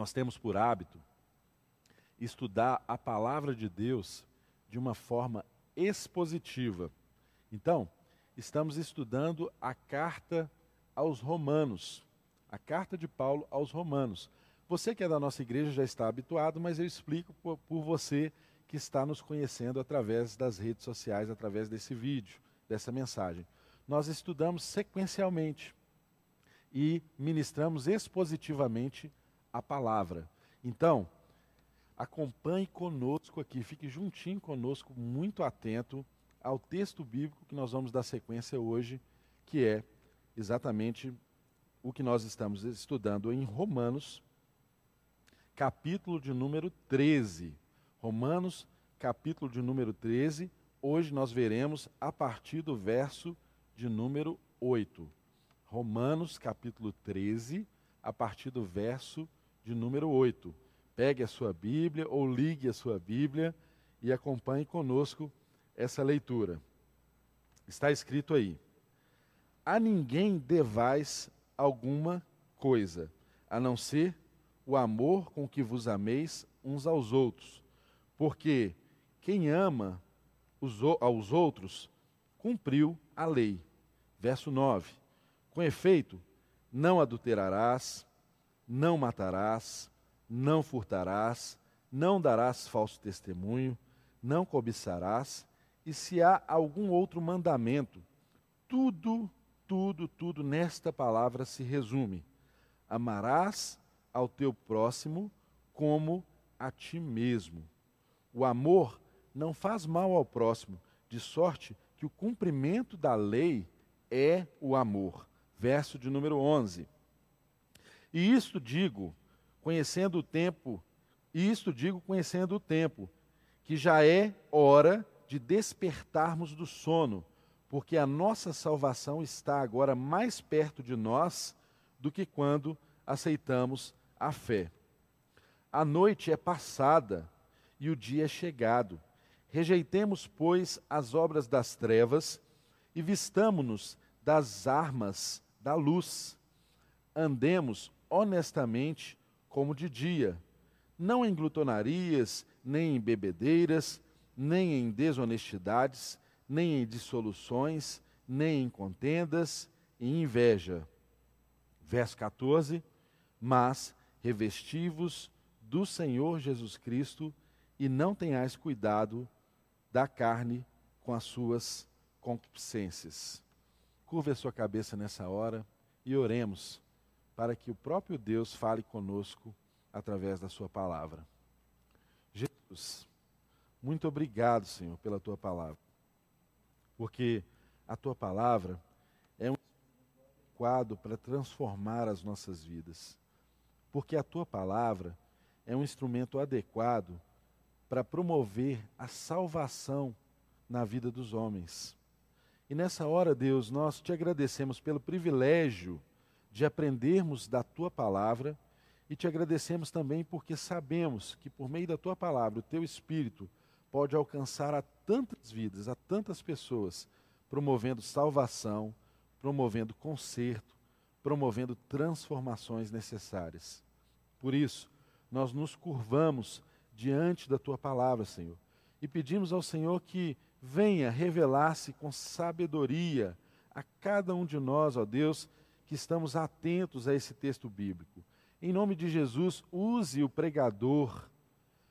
nós temos por hábito estudar a palavra de Deus de uma forma expositiva. Então, estamos estudando a carta aos Romanos, a carta de Paulo aos Romanos. Você que é da nossa igreja já está habituado, mas eu explico por, você que está nos conhecendo através das redes sociais, através desse vídeo, dessa mensagem. Nós estudamos sequencialmente e ministramos expositivamente a palavra. Então, acompanhe conosco aqui, fique juntinho conosco, muito atento ao texto bíblico que nós vamos dar sequência hoje, que é exatamente o que nós estamos estudando em Romanos, capítulo de número 13. Romanos, capítulo de número 13. Hoje nós veremos a partir do verso de número 8. Romanos, capítulo 13, a partir do verso de número 8. Pegue a sua Bíblia ou ligue a sua Bíblia e acompanhe conosco essa leitura. Está escrito aí: A ninguém devais alguma coisa, a não ser o amor com que vos ameis uns aos outros. Porque quem ama os, aos outros cumpriu a lei. Verso 9: Com efeito, não adulterarás, não matarás, não furtarás, não darás falso testemunho, não cobiçarás, e se há algum outro mandamento, tudo tudo, tudo nesta palavra se resume: amarás ao teu próximo como a ti mesmo. O amor não faz mal ao próximo, de sorte que o cumprimento da lei é o amor. Verso de número 11. E isto digo, conhecendo o tempo, e isto digo conhecendo o tempo, que já é hora de despertarmos do sono, porque a nossa salvação está agora mais perto de nós do que quando aceitamos a fé. A noite é passada e o dia é chegado. Rejeitemos, pois, as obras das trevas e vistamo-nos das armas da luz. Andemos honestamente como de dia, não em glutonarias, nem em bebedeiras, nem em desonestidades, nem em dissoluções, nem em contendas e inveja. Verso 14: Mas revestivos do Senhor Jesus Cristo e não tenhais cuidado da carne com as suas concupiscências. Curva a sua cabeça nessa hora e oremos para que o próprio Deus fale conosco através da sua palavra. Jesus, muito obrigado, Senhor, pela tua palavra porque a tua palavra é um adequado para transformar as nossas vidas. Porque a tua palavra é um instrumento adequado para promover a salvação na vida dos homens. E nessa hora, Deus, nós te agradecemos pelo privilégio de aprendermos da tua palavra e te agradecemos também porque sabemos que por meio da tua palavra, o teu espírito pode alcançar a tantas vidas, a tantas pessoas, promovendo salvação, promovendo conserto, promovendo transformações necessárias. Por isso, nós nos curvamos diante da tua palavra, Senhor, e pedimos ao Senhor que venha revelar-se com sabedoria a cada um de nós, ó Deus, que estamos atentos a esse texto bíblico. Em nome de Jesus, use o pregador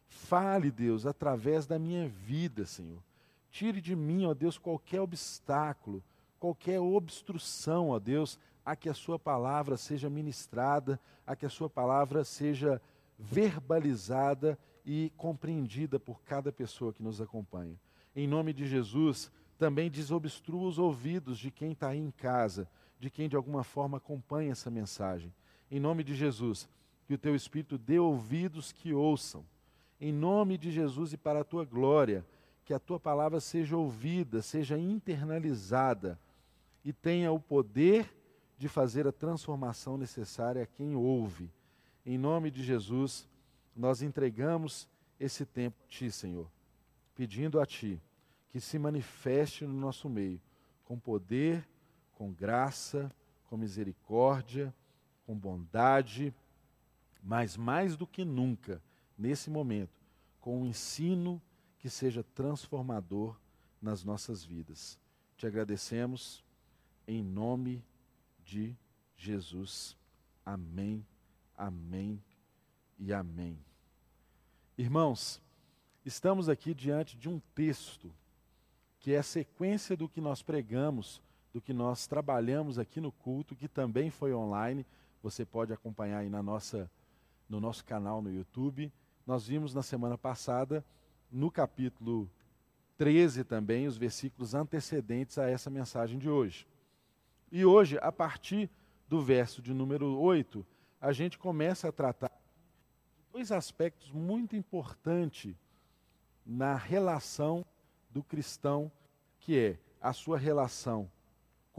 Fale, Deus, através da minha vida, Senhor. Tire de mim, ó Deus, qualquer obstáculo, qualquer obstrução, ó Deus, a que a Sua palavra seja ministrada, a que a Sua palavra seja verbalizada e compreendida por cada pessoa que nos acompanha. Em nome de Jesus, também desobstrua os ouvidos de quem está aí em casa, de quem de alguma forma acompanha essa mensagem. Em nome de Jesus, que o Teu Espírito dê ouvidos que ouçam em nome de Jesus e para a tua glória, que a tua palavra seja ouvida, seja internalizada e tenha o poder de fazer a transformação necessária a quem ouve. Em nome de Jesus, nós entregamos esse tempo a Ti, Senhor, pedindo a Ti que se manifeste no nosso meio com poder, com graça, com misericórdia, com bondade, mas mais do que nunca, nesse momento, com um ensino que seja transformador nas nossas vidas. Te agradecemos em nome de Jesus. Amém, amém e amém. Irmãos, estamos aqui diante de um texto que é a sequência do que nós pregamos, do que nós trabalhamos aqui no culto, que também foi online. Você pode acompanhar aí na nossa, no nosso canal no YouTube. Nós vimos na semana passada, no capítulo 13 também, os versículos antecedentes a essa mensagem de hoje. E hoje, a partir do verso de número 8, a gente começa a tratar dois aspectos muito importantes na relação do cristão, que é a sua relação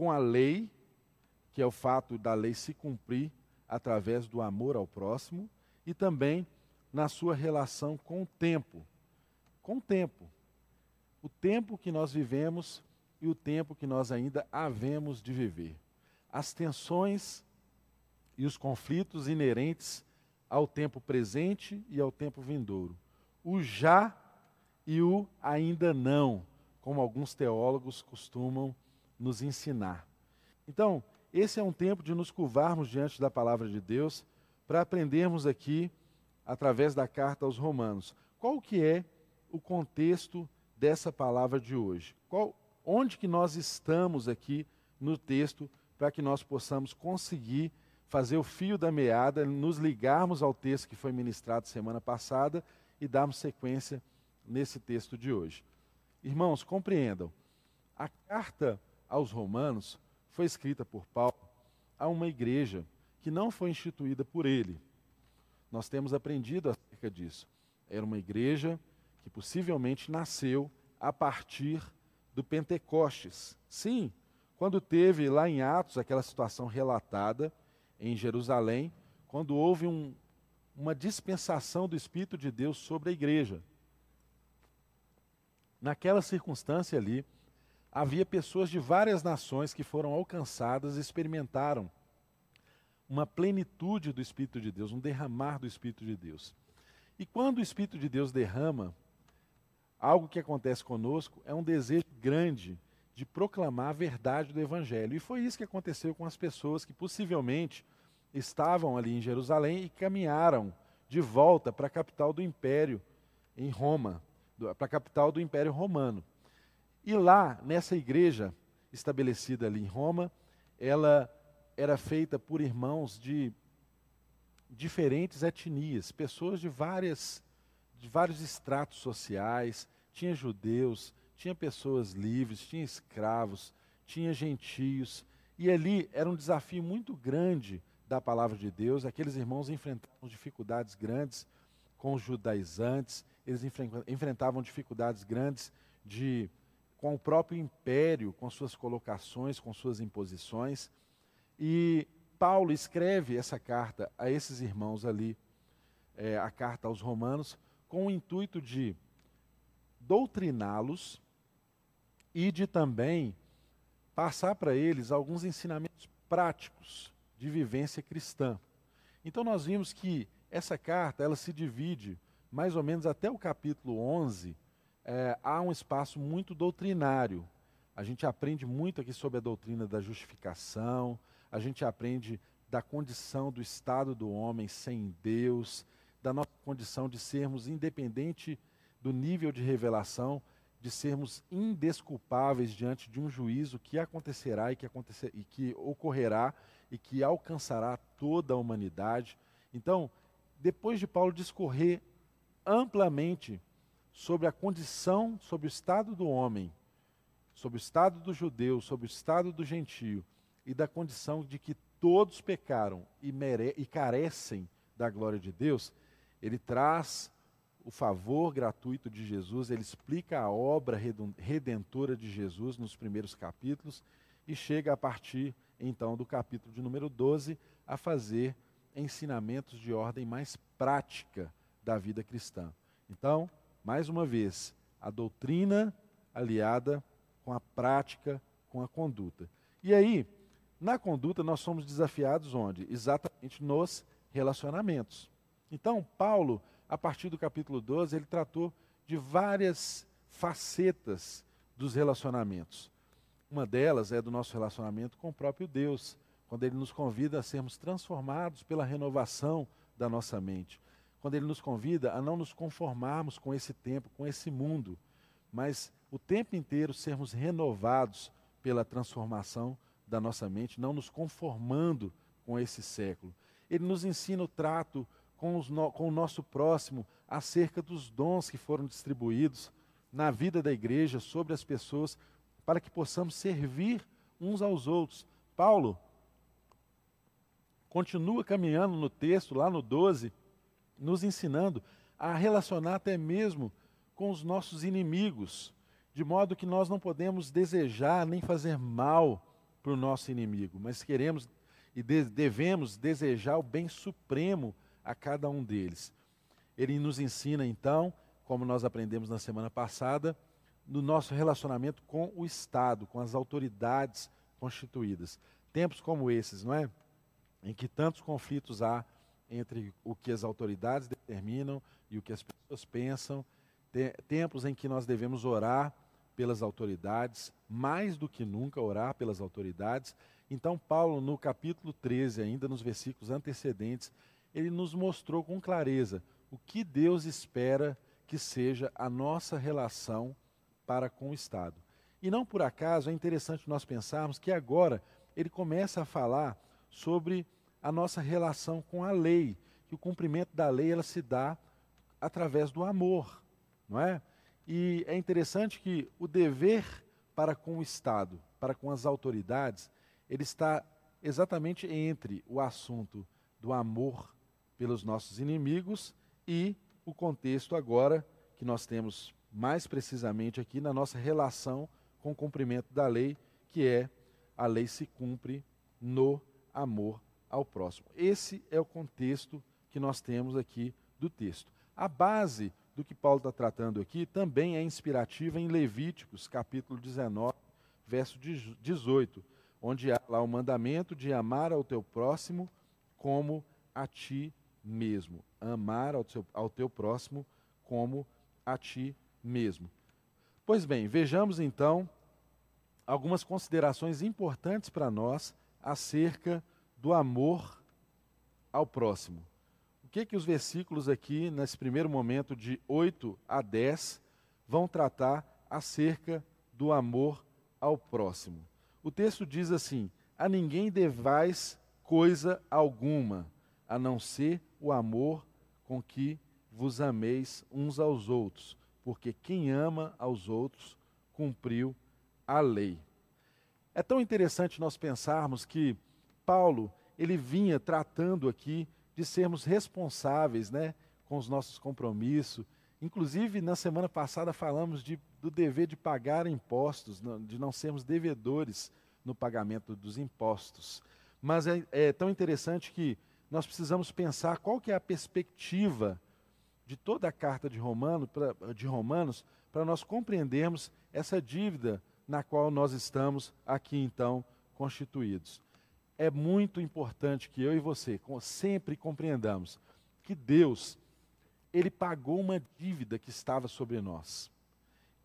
com a lei, que é o fato da lei se cumprir através do amor ao próximo, e também na sua relação com o tempo. Com o tempo. O tempo que nós vivemos e o tempo que nós ainda havemos de viver. As tensões e os conflitos inerentes ao tempo presente e ao tempo vindouro. O já e o ainda não, como alguns teólogos costumam nos ensinar. Então, esse é um tempo de nos curvarmos diante da palavra de Deus para aprendermos aqui através da carta aos Romanos. Qual que é o contexto dessa palavra de hoje? Qual, onde que nós estamos aqui no texto para que nós possamos conseguir fazer o fio da meada, nos ligarmos ao texto que foi ministrado semana passada e darmos sequência nesse texto de hoje. Irmãos, compreendam, a carta aos Romanos foi escrita por Paulo a uma igreja que não foi instituída por ele. Nós temos aprendido acerca disso. Era uma igreja que possivelmente nasceu a partir do Pentecostes. Sim, quando teve lá em Atos aquela situação relatada em Jerusalém, quando houve um, uma dispensação do Espírito de Deus sobre a igreja. Naquela circunstância ali, havia pessoas de várias nações que foram alcançadas e experimentaram uma plenitude do Espírito de Deus, um derramar do Espírito de Deus. E quando o Espírito de Deus derrama, algo que acontece conosco é um desejo grande de proclamar a verdade do Evangelho. E foi isso que aconteceu com as pessoas que possivelmente estavam ali em Jerusalém e caminharam de volta para a capital do império, em Roma, para a capital do Império Romano. E lá, nessa igreja estabelecida ali em Roma, ela era feita por irmãos de diferentes etnias, pessoas de várias de vários estratos sociais, tinha judeus, tinha pessoas livres, tinha escravos, tinha gentios, e ali era um desafio muito grande da palavra de Deus. Aqueles irmãos enfrentavam dificuldades grandes com os judaizantes, eles enfrentavam dificuldades grandes de com o próprio império, com suas colocações, com suas imposições. E Paulo escreve essa carta a esses irmãos ali, é, a carta aos Romanos, com o intuito de doutriná-los e de também passar para eles alguns ensinamentos práticos de vivência cristã. Então nós vimos que essa carta ela se divide mais ou menos até o capítulo 11, é, há um espaço muito doutrinário. A gente aprende muito aqui sobre a doutrina da justificação, a gente aprende da condição do estado do homem sem Deus, da nossa condição de sermos independente do nível de revelação, de sermos indesculpáveis diante de um juízo que acontecerá e que, acontecer, e que ocorrerá e que alcançará toda a humanidade. Então, depois de Paulo discorrer amplamente sobre a condição, sobre o estado do homem, sobre o estado do judeu, sobre o estado do gentio, e da condição de que todos pecaram e, mere e carecem da glória de Deus, ele traz o favor gratuito de Jesus, ele explica a obra redentora de Jesus nos primeiros capítulos e chega a partir então do capítulo de número 12 a fazer ensinamentos de ordem mais prática da vida cristã. Então, mais uma vez, a doutrina aliada com a prática, com a conduta. E aí, na conduta, nós somos desafiados onde? Exatamente nos relacionamentos. Então, Paulo, a partir do capítulo 12, ele tratou de várias facetas dos relacionamentos. Uma delas é do nosso relacionamento com o próprio Deus, quando ele nos convida a sermos transformados pela renovação da nossa mente. Quando ele nos convida a não nos conformarmos com esse tempo, com esse mundo, mas o tempo inteiro sermos renovados pela transformação da nossa mente, não nos conformando com esse século. Ele nos ensina o trato com, no, com o nosso próximo acerca dos dons que foram distribuídos na vida da igreja, sobre as pessoas, para que possamos servir uns aos outros. Paulo continua caminhando no texto, lá no 12, nos ensinando a relacionar até mesmo com os nossos inimigos, de modo que nós não podemos desejar nem fazer mal para o nosso inimigo, mas queremos e devemos desejar o bem supremo a cada um deles. Ele nos ensina então, como nós aprendemos na semana passada, no nosso relacionamento com o Estado, com as autoridades constituídas. Tempos como esses, não é? Em que tantos conflitos há entre o que as autoridades determinam e o que as pessoas pensam. Tempos em que nós devemos orar pelas autoridades, mais do que nunca orar pelas autoridades. Então, Paulo, no capítulo 13, ainda nos versículos antecedentes, ele nos mostrou com clareza o que Deus espera que seja a nossa relação para com o Estado. E não por acaso é interessante nós pensarmos que agora ele começa a falar sobre a nossa relação com a lei, que o cumprimento da lei ela se dá através do amor, não é? E é interessante que o dever para com o Estado, para com as autoridades, ele está exatamente entre o assunto do amor pelos nossos inimigos e o contexto agora que nós temos mais precisamente aqui na nossa relação com o cumprimento da lei, que é a lei se cumpre no amor ao próximo. Esse é o contexto que nós temos aqui do texto. A base do que Paulo está tratando aqui também é inspirativa em Levíticos, capítulo 19, verso 18, onde há lá o mandamento de amar ao teu próximo como a ti mesmo. Amar ao, seu, ao teu próximo como a ti mesmo. Pois bem, vejamos então algumas considerações importantes para nós acerca do amor ao próximo. O que que os versículos aqui, nesse primeiro momento de 8 a 10, vão tratar acerca do amor ao próximo? O texto diz assim: A ninguém devais coisa alguma, a não ser o amor com que vos ameis uns aos outros, porque quem ama aos outros cumpriu a lei. É tão interessante nós pensarmos que Paulo, ele vinha tratando aqui de sermos responsáveis, né, com os nossos compromissos. Inclusive, na semana passada falamos de, do dever de pagar impostos, de não sermos devedores no pagamento dos impostos. Mas é, é tão interessante que nós precisamos pensar qual que é a perspectiva de toda a carta de, Romano, pra, de Romanos para nós compreendermos essa dívida na qual nós estamos aqui então constituídos. É muito importante que eu e você sempre compreendamos que Deus, ele pagou uma dívida que estava sobre nós.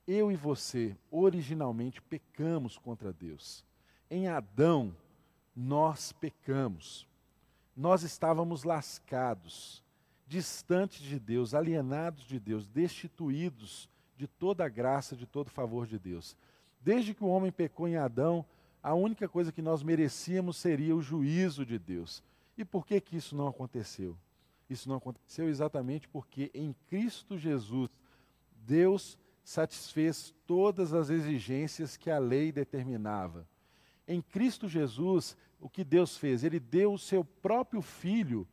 Eu e você, originalmente, pecamos contra Deus. Em Adão, nós pecamos nós estávamos lascados, distantes de Deus, alienados de Deus, destituídos de toda a graça, de todo o favor de Deus. Desde que o homem pecou em Adão, a única coisa que nós merecíamos seria o juízo de Deus. E por que que isso não aconteceu? Isso não aconteceu exatamente porque em Cristo Jesus Deus satisfez todas as exigências que a lei determinava. Em Cristo Jesus, o que Deus fez? Ele deu o seu próprio filho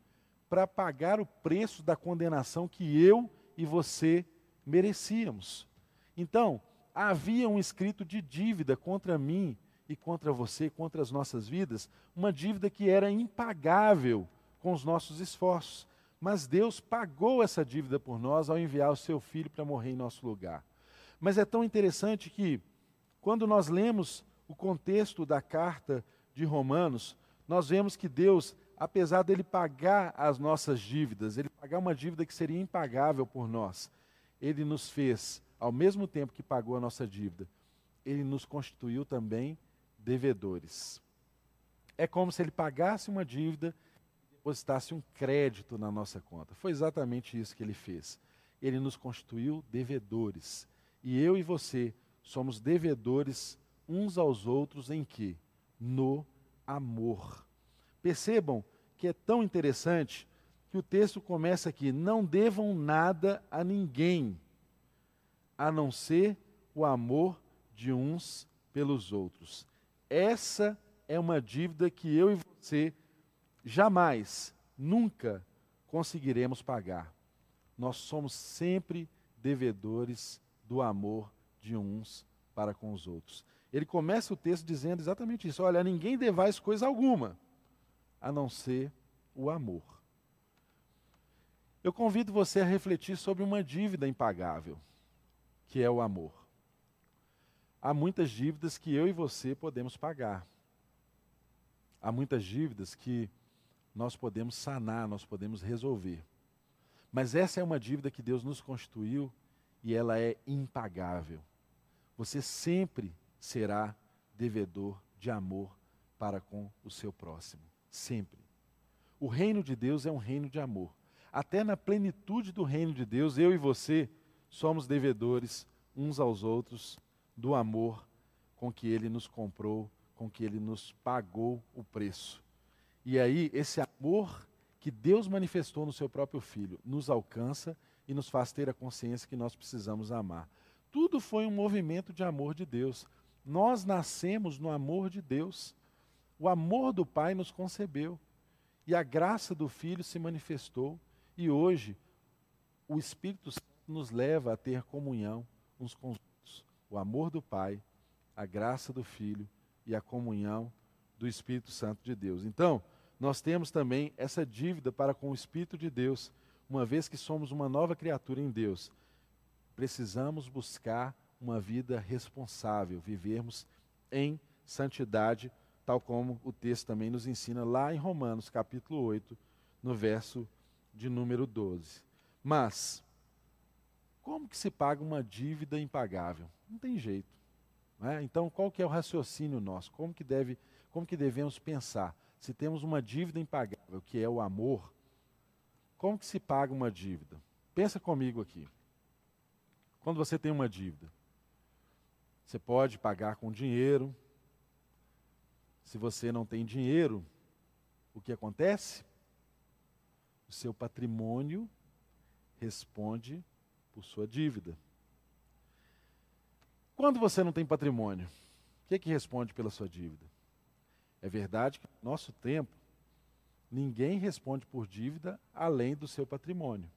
para pagar o preço da condenação que eu e você merecíamos. Então, havia um escrito de dívida contra mim e contra você, contra as nossas vidas, uma dívida que era impagável com os nossos esforços. Mas Deus pagou essa dívida por nós ao enviar o seu filho para morrer em nosso lugar. Mas é tão interessante que, quando nós lemos o contexto da carta de Romanos, nós vemos que Deus, apesar dele pagar as nossas dívidas, ele pagar uma dívida que seria impagável por nós, ele nos fez, ao mesmo tempo que pagou a nossa dívida, ele nos constituiu também devedores. É como se ele pagasse uma dívida e depositasse um crédito na nossa conta. Foi exatamente isso que ele fez. Ele nos constituiu devedores. E eu e você somos devedores uns aos outros em que? No amor. Percebam que é tão interessante que o texto começa aqui: não devam nada a ninguém, a não ser o amor de uns pelos outros. Essa é uma dívida que eu e você jamais, nunca conseguiremos pagar. Nós somos sempre devedores do amor de uns para com os outros. Ele começa o texto dizendo exatamente isso: olha, ninguém devais coisa alguma, a não ser o amor. Eu convido você a refletir sobre uma dívida impagável, que é o amor. Há muitas dívidas que eu e você podemos pagar. Há muitas dívidas que nós podemos sanar, nós podemos resolver. Mas essa é uma dívida que Deus nos constituiu e ela é impagável. Você sempre será devedor de amor para com o seu próximo. Sempre. O reino de Deus é um reino de amor. Até na plenitude do reino de Deus, eu e você somos devedores uns aos outros do amor com que ele nos comprou com que ele nos pagou o preço. E aí, esse amor que Deus manifestou no seu próprio filho nos alcança e nos faz ter a consciência que nós precisamos amar. Tudo foi um movimento de amor de Deus. Nós nascemos no amor de Deus. O amor do Pai nos concebeu. E a graça do Filho se manifestou. E hoje, o Espírito Santo nos leva a ter comunhão uns com os. O amor do Pai, a graça do Filho e a comunhão do Espírito Santo de Deus. Então, nós temos também essa dívida para com o Espírito de Deus, uma vez que somos uma nova criatura em Deus. Precisamos buscar uma vida responsável, vivermos em santidade, tal como o texto também nos ensina lá em Romanos, capítulo 8, no verso de número 12. Mas, como que se paga uma dívida impagável? Não tem jeito. É? Então, qual que é o raciocínio nosso? Como que, deve, como que devemos pensar? Se temos uma dívida impagável, que é o amor, como que se paga uma dívida? Pensa comigo aqui. Quando você tem uma dívida, você pode pagar com dinheiro. Se você não tem dinheiro, o que acontece? O seu patrimônio responde por sua dívida. Quando você não tem patrimônio, o que, é que responde pela sua dívida? É verdade que no nosso tempo, ninguém responde por dívida além do seu patrimônio.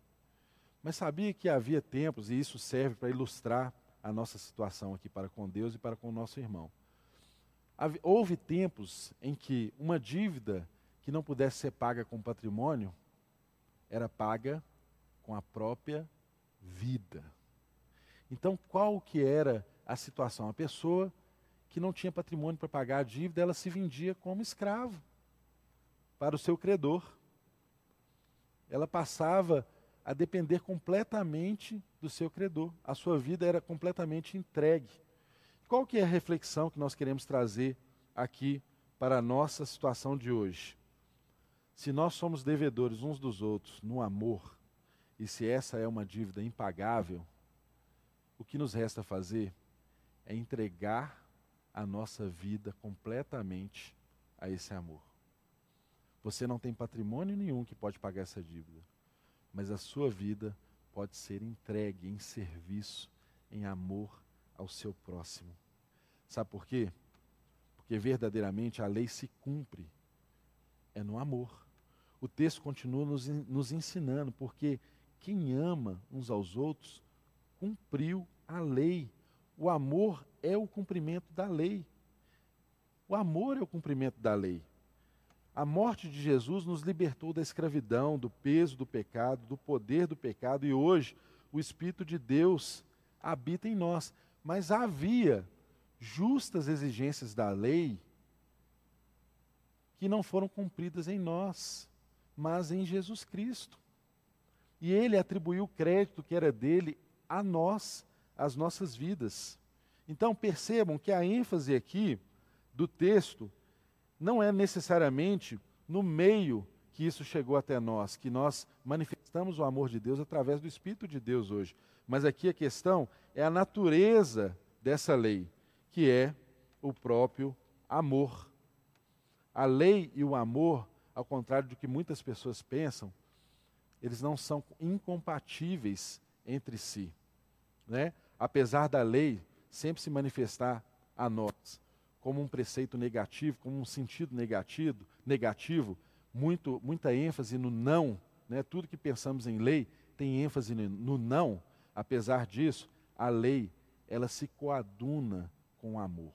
Mas sabia que havia tempos, e isso serve para ilustrar a nossa situação aqui para com Deus e para com o nosso irmão. Houve tempos em que uma dívida que não pudesse ser paga com patrimônio era paga com a própria vida. Então, qual que era a situação. A pessoa que não tinha patrimônio para pagar a dívida, ela se vendia como escravo para o seu credor. Ela passava a depender completamente do seu credor. A sua vida era completamente entregue. Qual que é a reflexão que nós queremos trazer aqui para a nossa situação de hoje? Se nós somos devedores uns dos outros no amor, e se essa é uma dívida impagável, o que nos resta fazer é entregar a nossa vida completamente a esse amor. Você não tem patrimônio nenhum que pode pagar essa dívida, mas a sua vida pode ser entregue em serviço, em amor ao seu próximo. Sabe por quê? Porque verdadeiramente a lei se cumpre é no amor. O texto continua nos, nos ensinando, porque quem ama uns aos outros cumpriu a lei. O amor é o cumprimento da lei. O amor é o cumprimento da lei. A morte de Jesus nos libertou da escravidão, do peso do pecado, do poder do pecado, e hoje o Espírito de Deus habita em nós. Mas havia justas exigências da lei que não foram cumpridas em nós, mas em Jesus Cristo. E ele atribuiu o crédito que era dele a nós, às nossas vidas. Então percebam que a ênfase aqui do texto não é necessariamente no meio que isso chegou até nós, que nós manifestamos o amor de Deus através do Espírito de Deus hoje. Mas aqui a questão é a natureza dessa lei, que é o próprio amor. A lei e o amor, ao contrário do que muitas pessoas pensam, eles não são incompatíveis entre si. Né? Apesar da lei sempre se manifestar a nós como um preceito negativo, como um sentido negativo, negativo muito, muita ênfase no não, né? tudo que pensamos em lei tem ênfase no não, apesar disso, a lei ela se coaduna com o amor,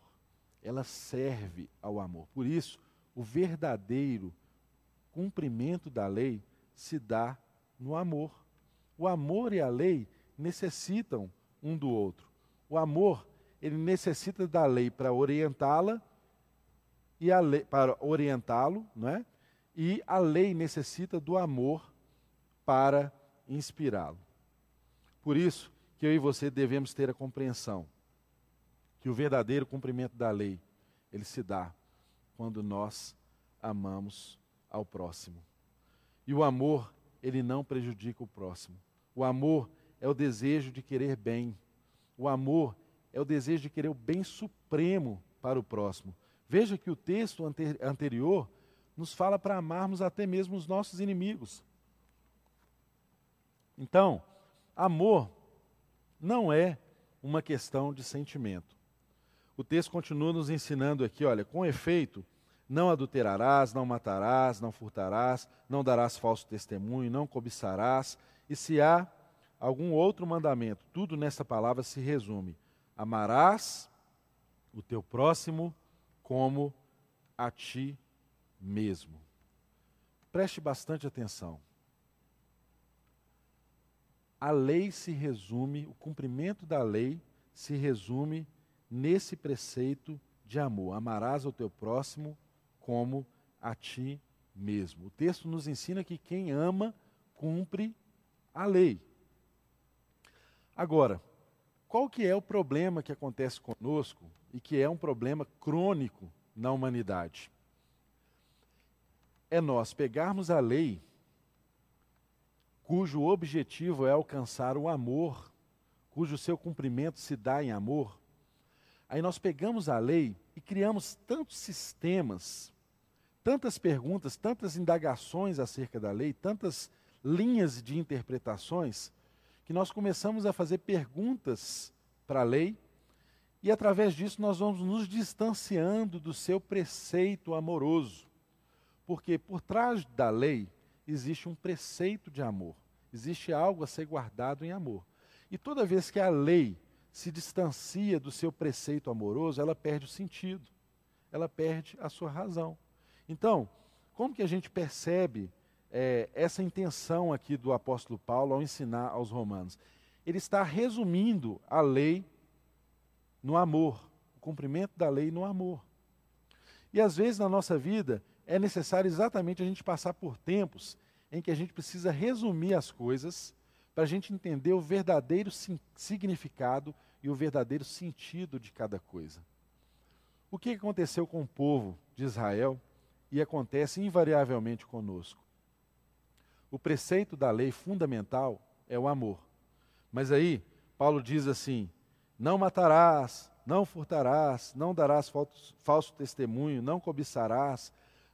ela serve ao amor. Por isso, o verdadeiro cumprimento da lei se dá no amor. O amor e a lei necessitam um do outro. O amor, ele necessita da lei para orientá-la e a lei para orientá-lo, não é? E a lei necessita do amor para inspirá-lo. Por isso que eu e você devemos ter a compreensão que o verdadeiro cumprimento da lei, ele se dá quando nós amamos ao próximo. E o amor, ele não prejudica o próximo. O amor é o desejo de querer bem. O amor é o desejo de querer o bem supremo para o próximo. Veja que o texto anterior nos fala para amarmos até mesmo os nossos inimigos. Então, amor não é uma questão de sentimento. O texto continua nos ensinando aqui, olha, com efeito, não adulterarás, não matarás, não furtarás, não darás falso testemunho, não cobiçarás. E se há algum outro mandamento, tudo nessa palavra se resume: amarás o teu próximo como a ti mesmo. Preste bastante atenção. A lei se resume, o cumprimento da lei se resume nesse preceito de amor: amarás o teu próximo como a ti mesmo. O texto nos ensina que quem ama cumpre a lei. Agora, qual que é o problema que acontece conosco e que é um problema crônico na humanidade? É nós pegarmos a lei cujo objetivo é alcançar o amor, cujo seu cumprimento se dá em amor. Aí nós pegamos a lei e criamos tantos sistemas, tantas perguntas, tantas indagações acerca da lei, tantas linhas de interpretações, que nós começamos a fazer perguntas para a lei e através disso nós vamos nos distanciando do seu preceito amoroso. Porque por trás da lei existe um preceito de amor, existe algo a ser guardado em amor. E toda vez que a lei se distancia do seu preceito amoroso, ela perde o sentido, ela perde a sua razão. Então, como que a gente percebe é, essa intenção aqui do apóstolo Paulo ao ensinar aos romanos? Ele está resumindo a lei no amor, o cumprimento da lei no amor. E às vezes na nossa vida é necessário exatamente a gente passar por tempos em que a gente precisa resumir as coisas para a gente entender o verdadeiro significado e o verdadeiro sentido de cada coisa. O que aconteceu com o povo de Israel e acontece invariavelmente conosco? O preceito da lei fundamental é o amor. Mas aí, Paulo diz assim: não matarás, não furtarás, não darás falso, falso testemunho, não cobiçarás,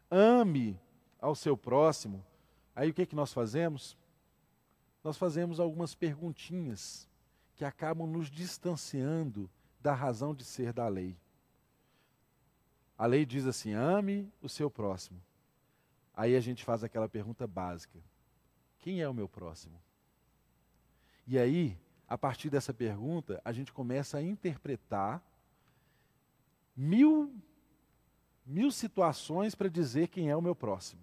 ame ao seu próximo. Aí o que, que nós fazemos? nós fazemos algumas perguntinhas que acabam nos distanciando da razão de ser da lei. A lei diz assim: ame o seu próximo. Aí a gente faz aquela pergunta básica: quem é o meu próximo? E aí, a partir dessa pergunta, a gente começa a interpretar mil, mil situações para dizer quem é o meu próximo.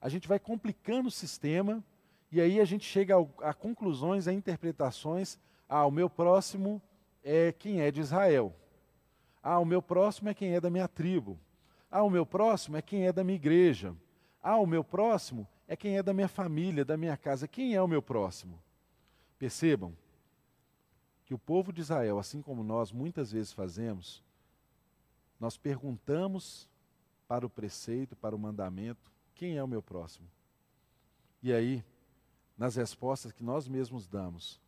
A gente vai complicando o sistema e aí a gente chega a, a conclusões, a interpretações. Ah, o meu próximo é quem é de Israel. Ah, o meu próximo é quem é da minha tribo. Ah, o meu próximo é quem é da minha igreja. Ah, o meu próximo é quem é da minha família, da minha casa. Quem é o meu próximo? Percebam que o povo de Israel, assim como nós muitas vezes fazemos, nós perguntamos para o preceito, para o mandamento, quem é o meu próximo? E aí, nas respostas que nós mesmos damos,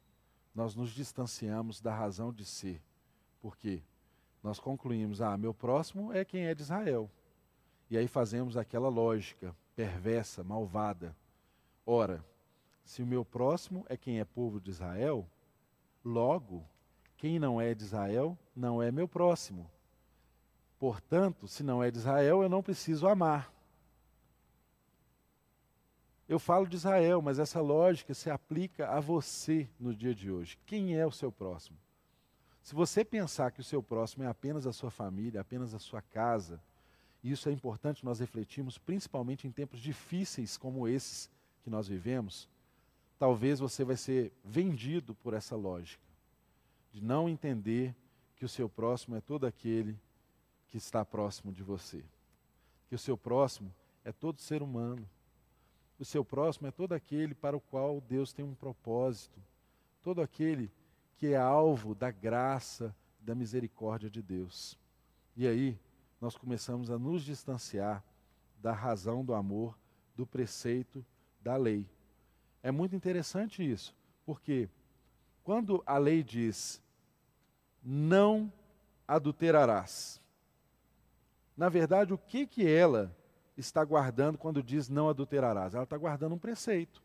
nós nos distanciamos da razão de ser. Por quê? Nós concluímos, ah, meu próximo é quem é de Israel. E aí fazemos aquela lógica perversa, malvada. Ora, se o meu próximo é quem é povo de Israel, logo, quem não é de Israel não é meu próximo. Portanto, se não é de Israel, eu não preciso amar. Eu falo de Israel, mas essa lógica se aplica a você no dia de hoje. Quem é o seu próximo? Se você pensar que o seu próximo é apenas a sua família, apenas a sua casa, e isso é importante nós refletirmos, principalmente em tempos difíceis como esses que nós vivemos, talvez você vai ser vendido por essa lógica, de não entender que o seu próximo é todo aquele que está próximo de você. Que o seu próximo é todo ser humano. O seu próximo é todo aquele para o qual Deus tem um propósito, todo aquele que é alvo da graça, da misericórdia de Deus. E aí, nós começamos a nos distanciar da razão do amor, do preceito, da lei. É muito interessante isso, porque quando a lei diz não adulterarás, na verdade, o que que ela está guardando quando diz não adulterarás? Ela está guardando um preceito.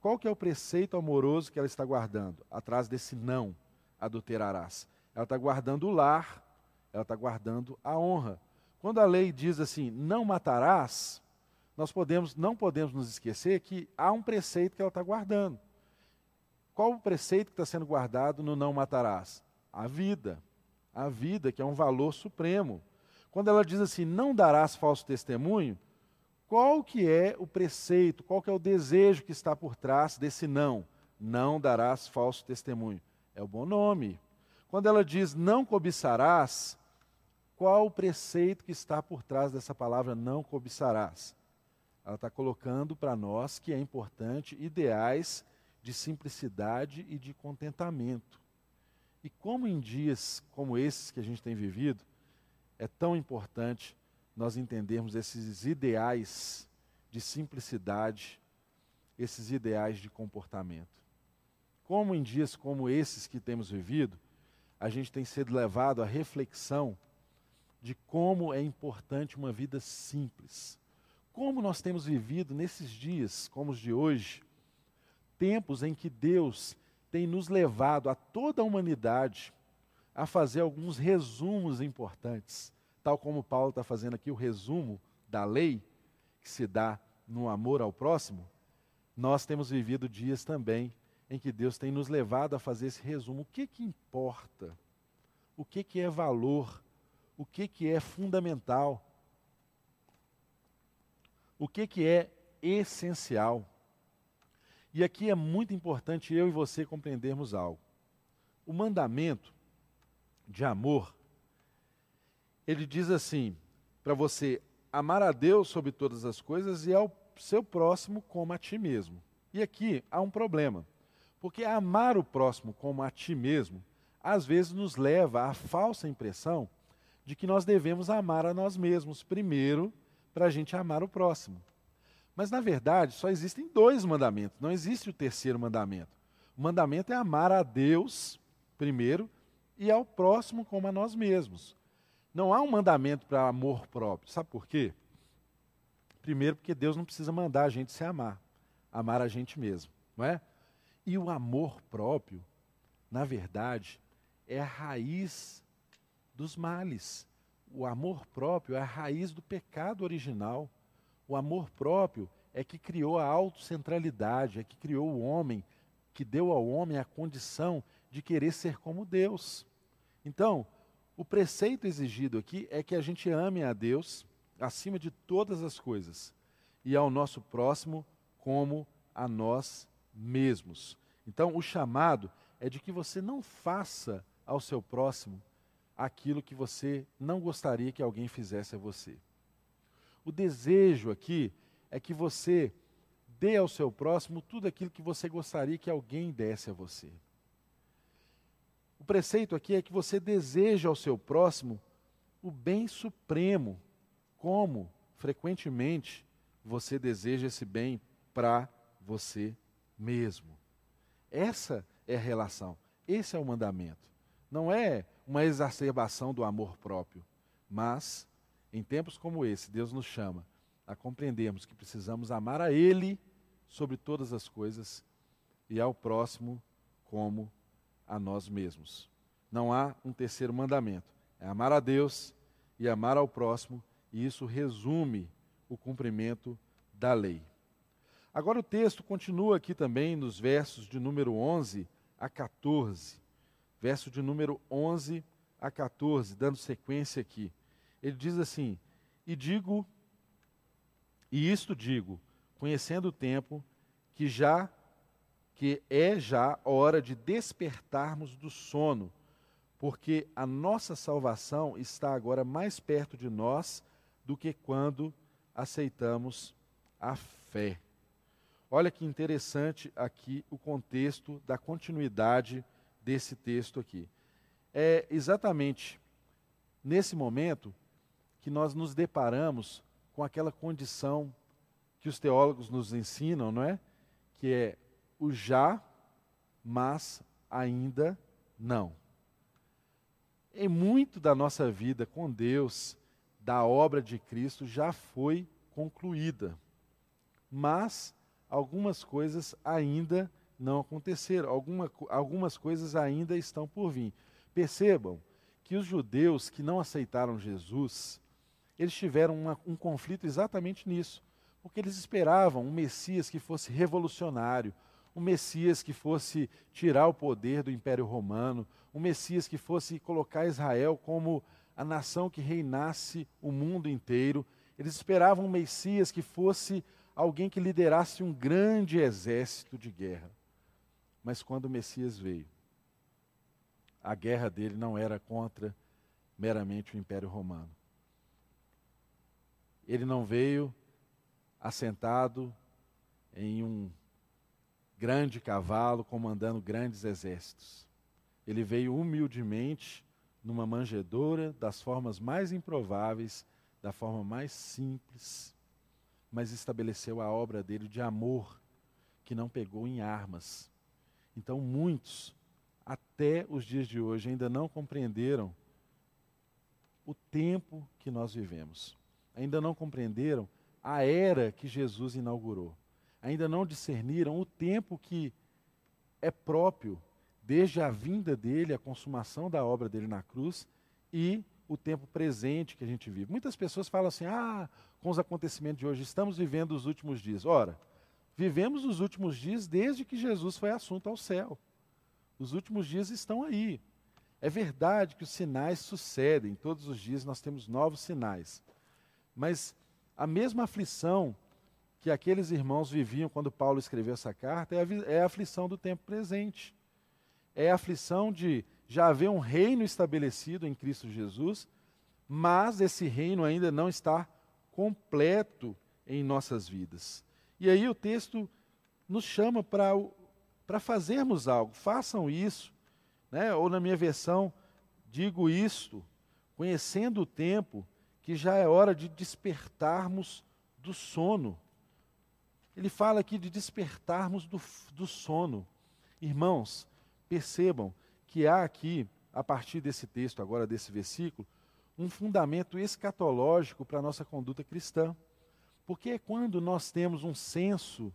Qual que é o preceito amoroso que ela está guardando? Atrás desse não adulterarás. Ela está guardando o lar, ela está guardando a honra. Quando a lei diz assim, não matarás, nós podemos, não podemos nos esquecer que há um preceito que ela está guardando. Qual o preceito que está sendo guardado no não matarás? A vida. A vida, que é um valor supremo. Quando ela diz assim, não darás falso testemunho, qual que é o preceito, qual que é o desejo que está por trás desse não? Não darás falso testemunho. É o bom nome. Quando ela diz não cobiçarás, qual o preceito que está por trás dessa palavra não cobiçarás? Ela está colocando para nós que é importante ideais de simplicidade e de contentamento. E como em dias como esses que a gente tem vivido, é tão importante nós entendermos esses ideais de simplicidade, esses ideais de comportamento. Como em dias como esses que temos vivido, a gente tem sido levado à reflexão de como é importante uma vida simples. Como nós temos vivido nesses dias, como os de hoje, tempos em que Deus tem nos levado a toda a humanidade a fazer alguns resumos importantes, tal como Paulo está fazendo aqui o resumo da lei que se dá no amor ao próximo. Nós temos vivido dias também em que Deus tem nos levado a fazer esse resumo. O que que importa? O que que é valor? o que, que é fundamental, o que, que é essencial. E aqui é muito importante eu e você compreendermos algo. O mandamento de amor, ele diz assim, para você amar a Deus sobre todas as coisas e ao seu próximo como a ti mesmo. E aqui há um problema, porque amar o próximo como a ti mesmo, às vezes nos leva à falsa impressão de que nós devemos amar a nós mesmos primeiro para a gente amar o próximo. Mas na verdade só existem dois mandamentos, não existe o terceiro mandamento. O mandamento é amar a Deus primeiro e ao próximo como a nós mesmos. Não há um mandamento para amor próprio. Sabe por quê? Primeiro, porque Deus não precisa mandar a gente se amar, amar a gente mesmo, não é? E o amor próprio, na verdade, é a raiz dos males. O amor próprio é a raiz do pecado original. O amor próprio é que criou a autocentralidade, é que criou o homem, que deu ao homem a condição de querer ser como Deus. Então, o preceito exigido aqui é que a gente ame a Deus acima de todas as coisas e ao nosso próximo como a nós mesmos. Então, o chamado é de que você não faça ao seu próximo aquilo que você não gostaria que alguém fizesse a você. O desejo aqui é que você dê ao seu próximo tudo aquilo que você gostaria que alguém desse a você. O preceito aqui é que você deseja ao seu próximo o bem supremo, como frequentemente você deseja esse bem para você mesmo. Essa é a relação, esse é o mandamento. Não é uma exacerbação do amor próprio, mas em tempos como esse, Deus nos chama a compreendermos que precisamos amar a Ele sobre todas as coisas e ao próximo como a nós mesmos. Não há um terceiro mandamento. É amar a Deus e amar ao próximo, e isso resume o cumprimento da lei. Agora o texto continua aqui também nos versos de número 11 a 14. Verso de número 11 a 14, dando sequência aqui. Ele diz assim: E digo, e isto digo, conhecendo o tempo, que já que é já hora de despertarmos do sono, porque a nossa salvação está agora mais perto de nós do que quando aceitamos a fé. Olha que interessante aqui o contexto da continuidade desse texto aqui. É exatamente nesse momento que nós nos deparamos com aquela condição que os teólogos nos ensinam, não é? Que é o já, mas ainda não. Em muito da nossa vida com Deus, da obra de Cristo, já foi concluída. Mas algumas coisas ainda não aconteceram, Alguma, algumas coisas ainda estão por vir. Percebam que os judeus que não aceitaram Jesus, eles tiveram uma, um conflito exatamente nisso, porque eles esperavam um Messias que fosse revolucionário, um Messias que fosse tirar o poder do Império Romano, um Messias que fosse colocar Israel como a nação que reinasse o mundo inteiro. Eles esperavam um Messias que fosse alguém que liderasse um grande exército de guerra. Mas quando o Messias veio, a guerra dele não era contra meramente o Império Romano. Ele não veio assentado em um grande cavalo comandando grandes exércitos. Ele veio humildemente numa manjedoura das formas mais improváveis, da forma mais simples, mas estabeleceu a obra dele de amor que não pegou em armas. Então muitos, até os dias de hoje, ainda não compreenderam o tempo que nós vivemos. Ainda não compreenderam a era que Jesus inaugurou ainda não discerniram o tempo que é próprio, desde a vinda dele, a consumação da obra dele na cruz, e o tempo presente que a gente vive. Muitas pessoas falam assim: ah, com os acontecimentos de hoje, estamos vivendo os últimos dias. Ora, vivemos os últimos dias desde que Jesus foi assunto ao céu. Os últimos dias estão aí. É verdade que os sinais sucedem, todos os dias nós temos novos sinais. Mas a mesma aflição que aqueles irmãos viviam quando Paulo escreveu essa carta é a, é a aflição do tempo presente. É a aflição de já haver um reino estabelecido em Cristo Jesus, mas esse reino ainda não está completo em nossas vidas. E aí o texto nos chama para fazermos algo. Façam isso. Né? Ou na minha versão, digo isto, conhecendo o tempo, que já é hora de despertarmos do sono ele fala aqui de despertarmos do, do sono. Irmãos, percebam que há aqui, a partir desse texto, agora desse versículo, um fundamento escatológico para a nossa conduta cristã. Porque é quando nós temos um senso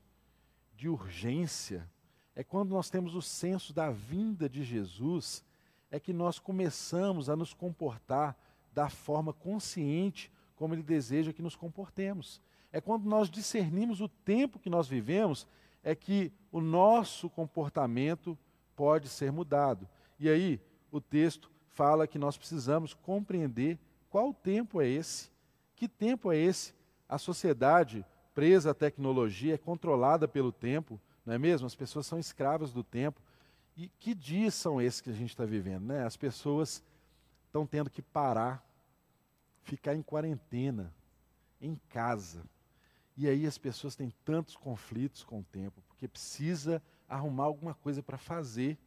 de urgência, é quando nós temos o senso da vinda de Jesus, é que nós começamos a nos comportar da forma consciente como Ele deseja que nos comportemos é quando nós discernimos o tempo que nós vivemos, é que o nosso comportamento pode ser mudado. E aí, o texto fala que nós precisamos compreender qual tempo é esse, que tempo é esse. A sociedade presa à tecnologia é controlada pelo tempo, não é mesmo? As pessoas são escravas do tempo. E que dias são esses que a gente está vivendo? Né? As pessoas estão tendo que parar, ficar em quarentena, em casa. E aí as pessoas têm tantos conflitos com o tempo, porque precisa arrumar alguma coisa para fazer,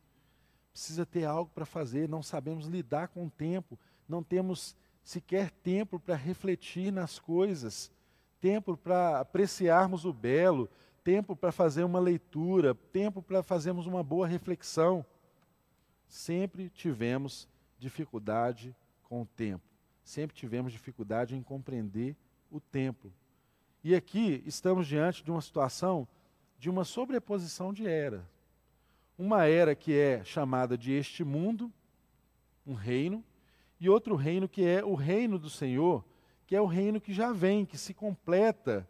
precisa ter algo para fazer, não sabemos lidar com o tempo, não temos sequer tempo para refletir nas coisas, tempo para apreciarmos o belo, tempo para fazer uma leitura, tempo para fazermos uma boa reflexão. Sempre tivemos dificuldade com o tempo, sempre tivemos dificuldade em compreender o tempo. E aqui estamos diante de uma situação de uma sobreposição de era. Uma era que é chamada de este mundo, um reino, e outro reino que é o reino do Senhor, que é o reino que já vem, que se completa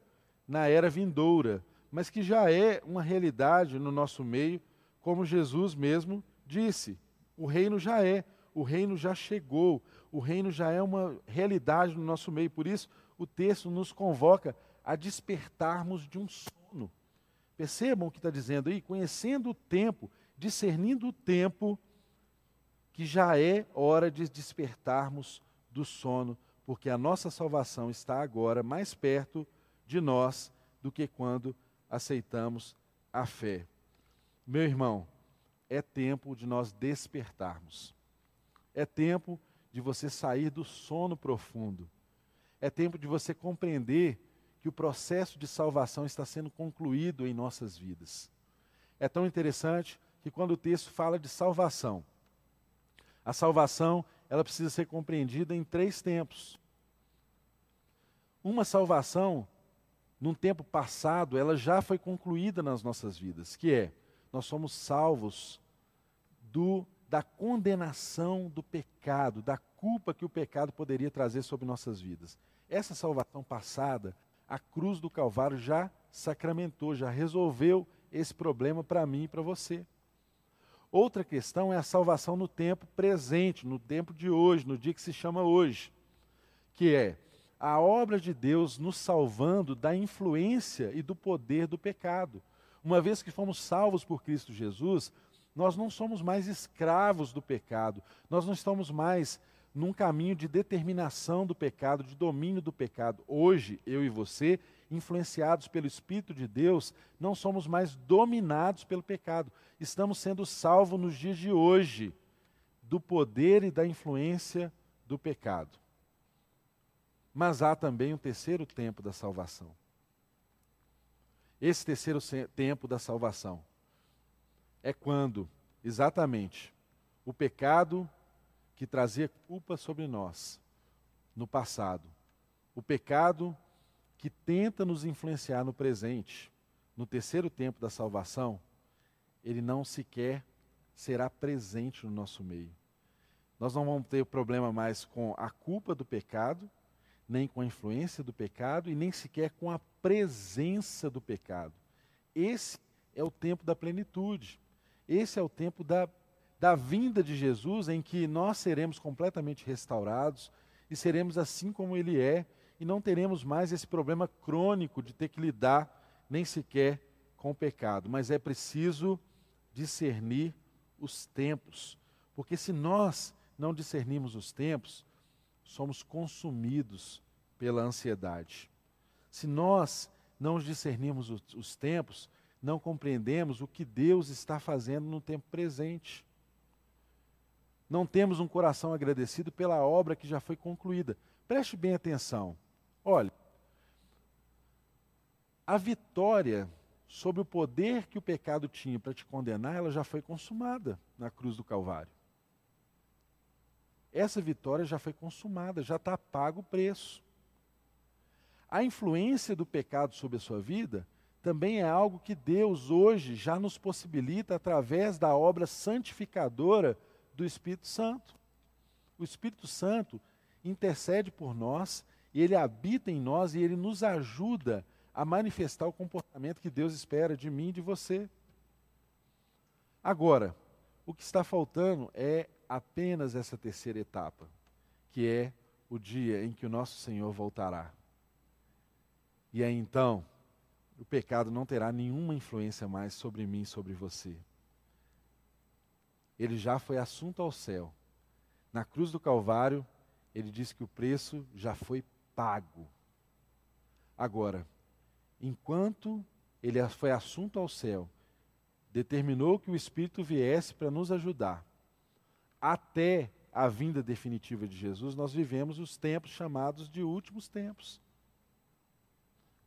na era vindoura, mas que já é uma realidade no nosso meio, como Jesus mesmo disse. O reino já é, o reino já chegou, o reino já é uma realidade no nosso meio. Por isso, o texto nos convoca a despertarmos de um sono. Percebam o que está dizendo aí? Conhecendo o tempo, discernindo o tempo, que já é hora de despertarmos do sono, porque a nossa salvação está agora mais perto de nós do que quando aceitamos a fé. Meu irmão, é tempo de nós despertarmos. É tempo de você sair do sono profundo. É tempo de você compreender que o processo de salvação está sendo concluído em nossas vidas. É tão interessante que quando o texto fala de salvação, a salvação ela precisa ser compreendida em três tempos. Uma salvação, num tempo passado, ela já foi concluída nas nossas vidas, que é nós somos salvos do da condenação do pecado, da culpa que o pecado poderia trazer sobre nossas vidas. Essa salvação passada, a cruz do Calvário já sacramentou, já resolveu esse problema para mim e para você. Outra questão é a salvação no tempo presente, no tempo de hoje, no dia que se chama hoje, que é a obra de Deus nos salvando da influência e do poder do pecado. Uma vez que fomos salvos por Cristo Jesus, nós não somos mais escravos do pecado, nós não estamos mais num caminho de determinação do pecado, de domínio do pecado. Hoje, eu e você, influenciados pelo Espírito de Deus, não somos mais dominados pelo pecado. Estamos sendo salvos nos dias de hoje do poder e da influência do pecado. Mas há também um terceiro tempo da salvação. Esse terceiro tempo da salvação é quando, exatamente, o pecado que trazia culpa sobre nós no passado. O pecado que tenta nos influenciar no presente, no terceiro tempo da salvação, ele não sequer será presente no nosso meio. Nós não vamos ter problema mais com a culpa do pecado, nem com a influência do pecado e nem sequer com a presença do pecado. Esse é o tempo da plenitude. Esse é o tempo da da vinda de Jesus, em que nós seremos completamente restaurados e seremos assim como Ele é, e não teremos mais esse problema crônico de ter que lidar nem sequer com o pecado. Mas é preciso discernir os tempos, porque se nós não discernimos os tempos, somos consumidos pela ansiedade. Se nós não discernimos os, os tempos, não compreendemos o que Deus está fazendo no tempo presente não temos um coração agradecido pela obra que já foi concluída. Preste bem atenção. Olha, a vitória sobre o poder que o pecado tinha para te condenar, ela já foi consumada na cruz do Calvário. Essa vitória já foi consumada, já está pago o preço. A influência do pecado sobre a sua vida também é algo que Deus hoje já nos possibilita através da obra santificadora do Espírito Santo. O Espírito Santo intercede por nós, e ele habita em nós e ele nos ajuda a manifestar o comportamento que Deus espera de mim e de você. Agora, o que está faltando é apenas essa terceira etapa, que é o dia em que o nosso Senhor voltará. E aí então, o pecado não terá nenhuma influência mais sobre mim e sobre você ele já foi assunto ao céu. Na cruz do Calvário, ele diz que o preço já foi pago. Agora, enquanto ele foi assunto ao céu, determinou que o Espírito viesse para nos ajudar. Até a vinda definitiva de Jesus, nós vivemos os tempos chamados de últimos tempos.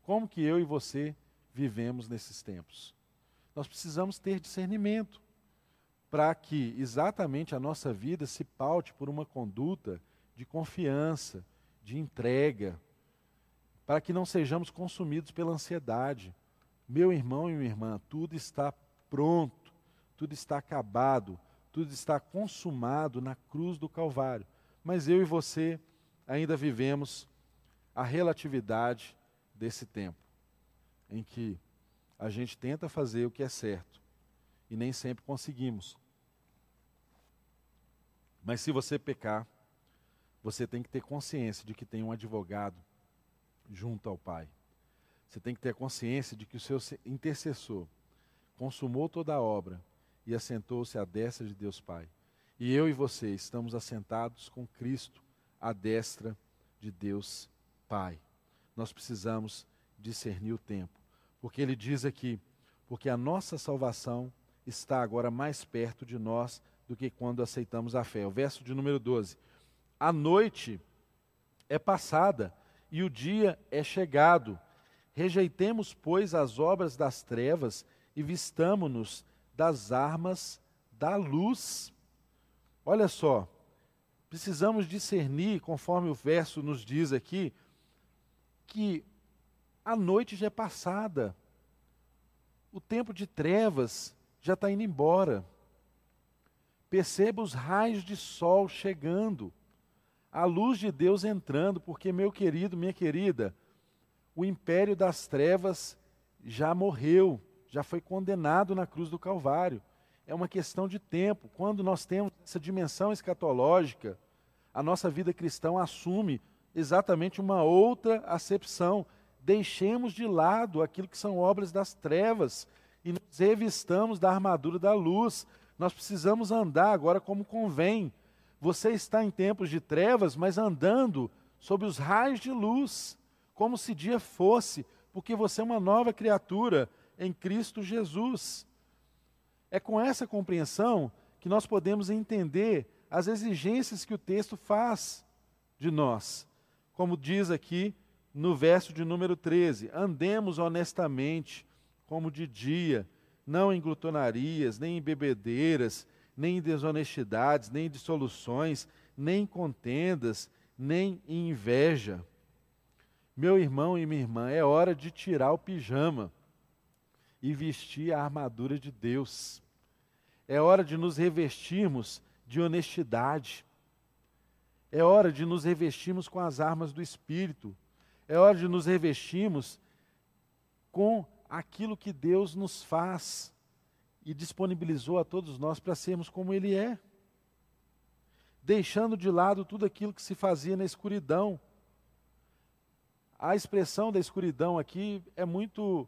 Como que eu e você vivemos nesses tempos? Nós precisamos ter discernimento para que exatamente a nossa vida se paute por uma conduta de confiança, de entrega, para que não sejamos consumidos pela ansiedade. Meu irmão e minha irmã, tudo está pronto, tudo está acabado, tudo está consumado na cruz do Calvário. Mas eu e você ainda vivemos a relatividade desse tempo, em que a gente tenta fazer o que é certo e nem sempre conseguimos. Mas se você pecar, você tem que ter consciência de que tem um advogado junto ao Pai. Você tem que ter consciência de que o seu intercessor consumou toda a obra e assentou-se à destra de Deus Pai. E eu e você estamos assentados com Cristo à destra de Deus Pai. Nós precisamos discernir o tempo, porque ele diz aqui: porque a nossa salvação está agora mais perto de nós do que quando aceitamos a fé. O verso de número 12. A noite é passada e o dia é chegado. Rejeitemos, pois, as obras das trevas e vistamo-nos das armas da luz. Olha só, precisamos discernir, conforme o verso nos diz aqui, que a noite já é passada, o tempo de trevas já está indo embora. Perceba os raios de sol chegando, a luz de Deus entrando, porque, meu querido, minha querida, o império das trevas já morreu já foi condenado na cruz do Calvário. É uma questão de tempo. Quando nós temos essa dimensão escatológica, a nossa vida cristã assume exatamente uma outra acepção. Deixemos de lado aquilo que são obras das trevas e nos revistamos da armadura da luz. Nós precisamos andar agora como convém. Você está em tempos de trevas, mas andando sob os raios de luz, como se dia fosse, porque você é uma nova criatura em Cristo Jesus. É com essa compreensão que nós podemos entender as exigências que o texto faz de nós. Como diz aqui no verso de número 13: andemos honestamente, como de dia, não em glutonarias, nem em bebedeiras, nem em desonestidades, nem em dissoluções, nem em contendas, nem em inveja. Meu irmão e minha irmã, é hora de tirar o pijama e vestir a armadura de Deus. É hora de nos revestirmos de honestidade. É hora de nos revestirmos com as armas do Espírito. É hora de nos revestirmos com aquilo que Deus nos faz e disponibilizou a todos nós para sermos como Ele é. Deixando de lado tudo aquilo que se fazia na escuridão. A expressão da escuridão aqui é muito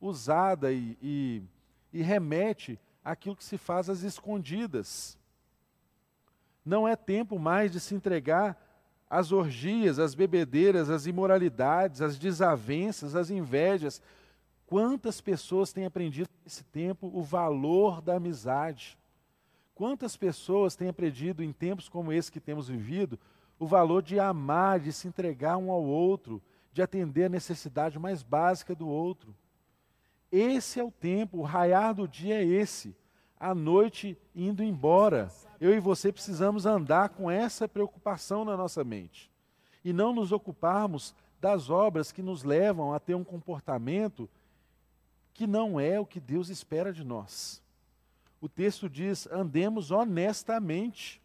usada e, e, e remete àquilo que se faz às escondidas. Não é tempo mais de se entregar às orgias, às bebedeiras, às imoralidades, às desavenças, às invejas. Quantas pessoas têm aprendido nesse tempo o valor da amizade? Quantas pessoas têm aprendido em tempos como esse que temos vivido o valor de amar, de se entregar um ao outro, de atender a necessidade mais básica do outro? Esse é o tempo, o raiar do dia é esse. A noite indo embora. Eu e você precisamos andar com essa preocupação na nossa mente. E não nos ocuparmos das obras que nos levam a ter um comportamento que não é o que Deus espera de nós. O texto diz: andemos honestamente.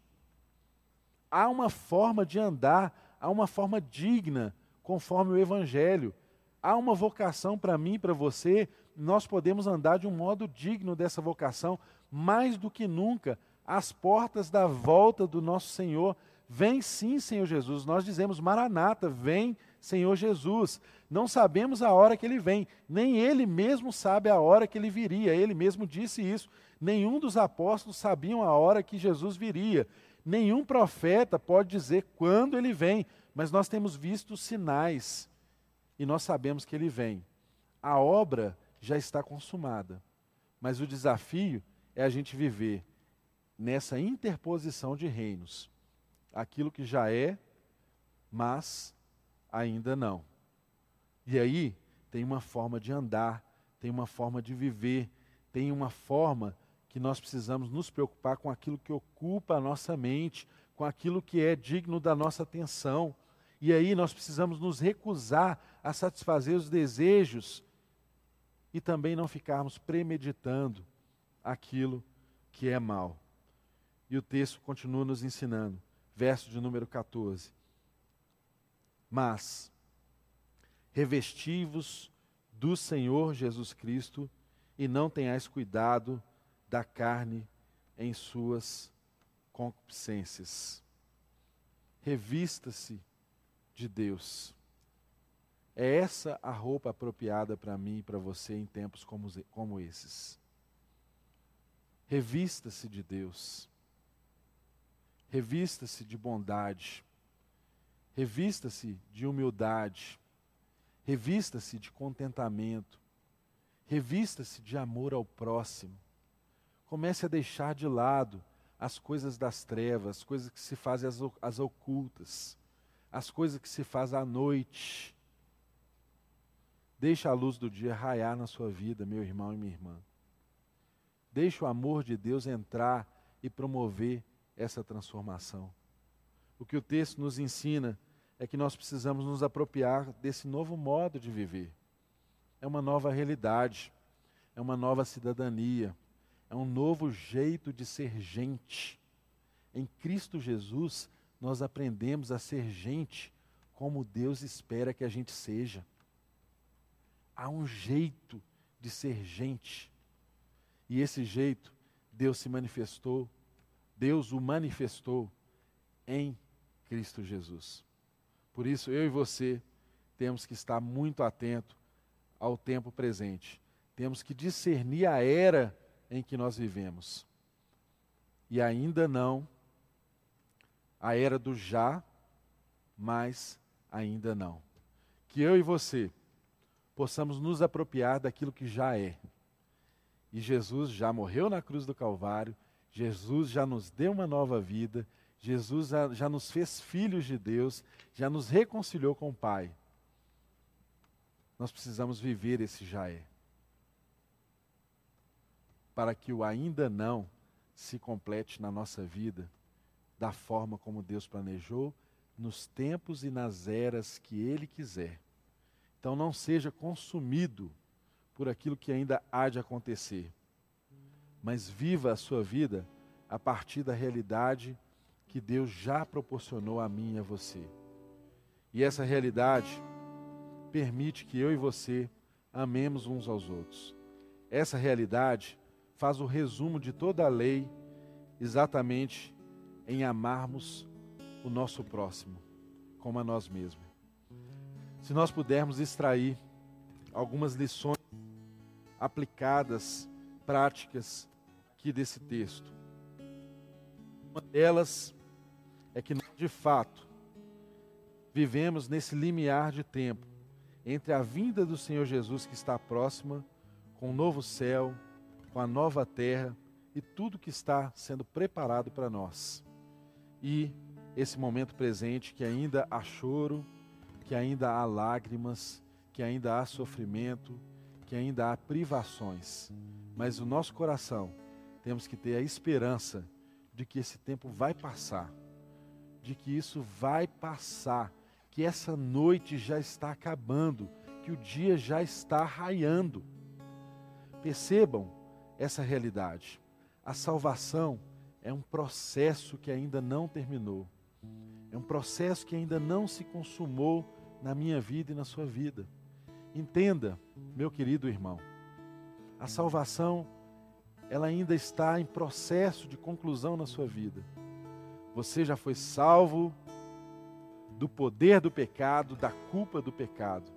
Há uma forma de andar, há uma forma digna, conforme o Evangelho. Há uma vocação para mim para você nós podemos andar de um modo digno dessa vocação, mais do que nunca, às portas da volta do nosso Senhor. Vem sim, Senhor Jesus. Nós dizemos, Maranata, vem, Senhor Jesus. Não sabemos a hora que ele vem, nem ele mesmo sabe a hora que ele viria. Ele mesmo disse isso. Nenhum dos apóstolos sabiam a hora que Jesus viria. Nenhum profeta pode dizer quando ele vem, mas nós temos visto sinais e nós sabemos que ele vem. A obra já está consumada, mas o desafio é a gente viver nessa interposição de reinos. Aquilo que já é, mas ainda não. E aí tem uma forma de andar, tem uma forma de viver, tem uma forma que nós precisamos nos preocupar com aquilo que ocupa a nossa mente, com aquilo que é digno da nossa atenção. E aí nós precisamos nos recusar a satisfazer os desejos e também não ficarmos premeditando aquilo que é mal. E o texto continua nos ensinando, verso de número 14. Mas revestivos do Senhor Jesus Cristo e não tenhais cuidado da carne em suas concupiscências. Revista-se de Deus. É essa a roupa apropriada para mim e para você em tempos como, como esses. Revista-se de Deus. Revista-se de bondade. Revista-se de humildade. Revista-se de contentamento. Revista-se de amor ao próximo. Comece a deixar de lado as coisas das trevas, as coisas que se fazem as, as ocultas, as coisas que se fazem à noite. Deixe a luz do dia raiar na sua vida, meu irmão e minha irmã. Deixe o amor de Deus entrar e promover essa transformação. O que o texto nos ensina é que nós precisamos nos apropriar desse novo modo de viver. É uma nova realidade, é uma nova cidadania, é um novo jeito de ser gente. Em Cristo Jesus, nós aprendemos a ser gente como Deus espera que a gente seja. Há um jeito de ser gente. E esse jeito, Deus se manifestou, Deus o manifestou em Cristo Jesus. Por isso, eu e você temos que estar muito atento ao tempo presente. Temos que discernir a era em que nós vivemos. E ainda não a era do já, mas ainda não. Que eu e você possamos nos apropriar daquilo que já é. E Jesus já morreu na cruz do Calvário, Jesus já nos deu uma nova vida, Jesus já, nos fez filhos de Deus, já nos reconciliou com o Pai. Nós precisamos viver esse já é. Para que o ainda não se complete na nossa vida da forma como Deus planejou, nos tempos e nas eras que Ele quiser. Então não seja consumido por aquilo que ainda há de acontecer, mas viva a sua vida a partir da realidade que Deus já proporcionou a mim e a você. E essa realidade permite que eu e você amemos uns aos outros. Essa realidade faz o resumo de toda a lei exatamente em amarmos o nosso próximo como a nós mesmos. Se nós pudermos extrair algumas lições aplicadas, práticas aqui desse texto. Uma delas é que nós, de fato, vivemos nesse limiar de tempo entre a vinda do Senhor Jesus que está próxima, com o novo céu, com a nova terra e tudo que está sendo preparado para nós. E esse momento presente que ainda há choro, que ainda há lágrimas, que ainda há sofrimento, que ainda há privações. Mas o nosso coração temos que ter a esperança de que esse tempo vai passar de que isso vai passar, que essa noite já está acabando, que o dia já está raiando. Percebam essa realidade. A salvação é um processo que ainda não terminou. É um processo que ainda não se consumou na minha vida e na sua vida. Entenda, meu querido irmão, a salvação ela ainda está em processo de conclusão na sua vida. Você já foi salvo do poder do pecado, da culpa do pecado.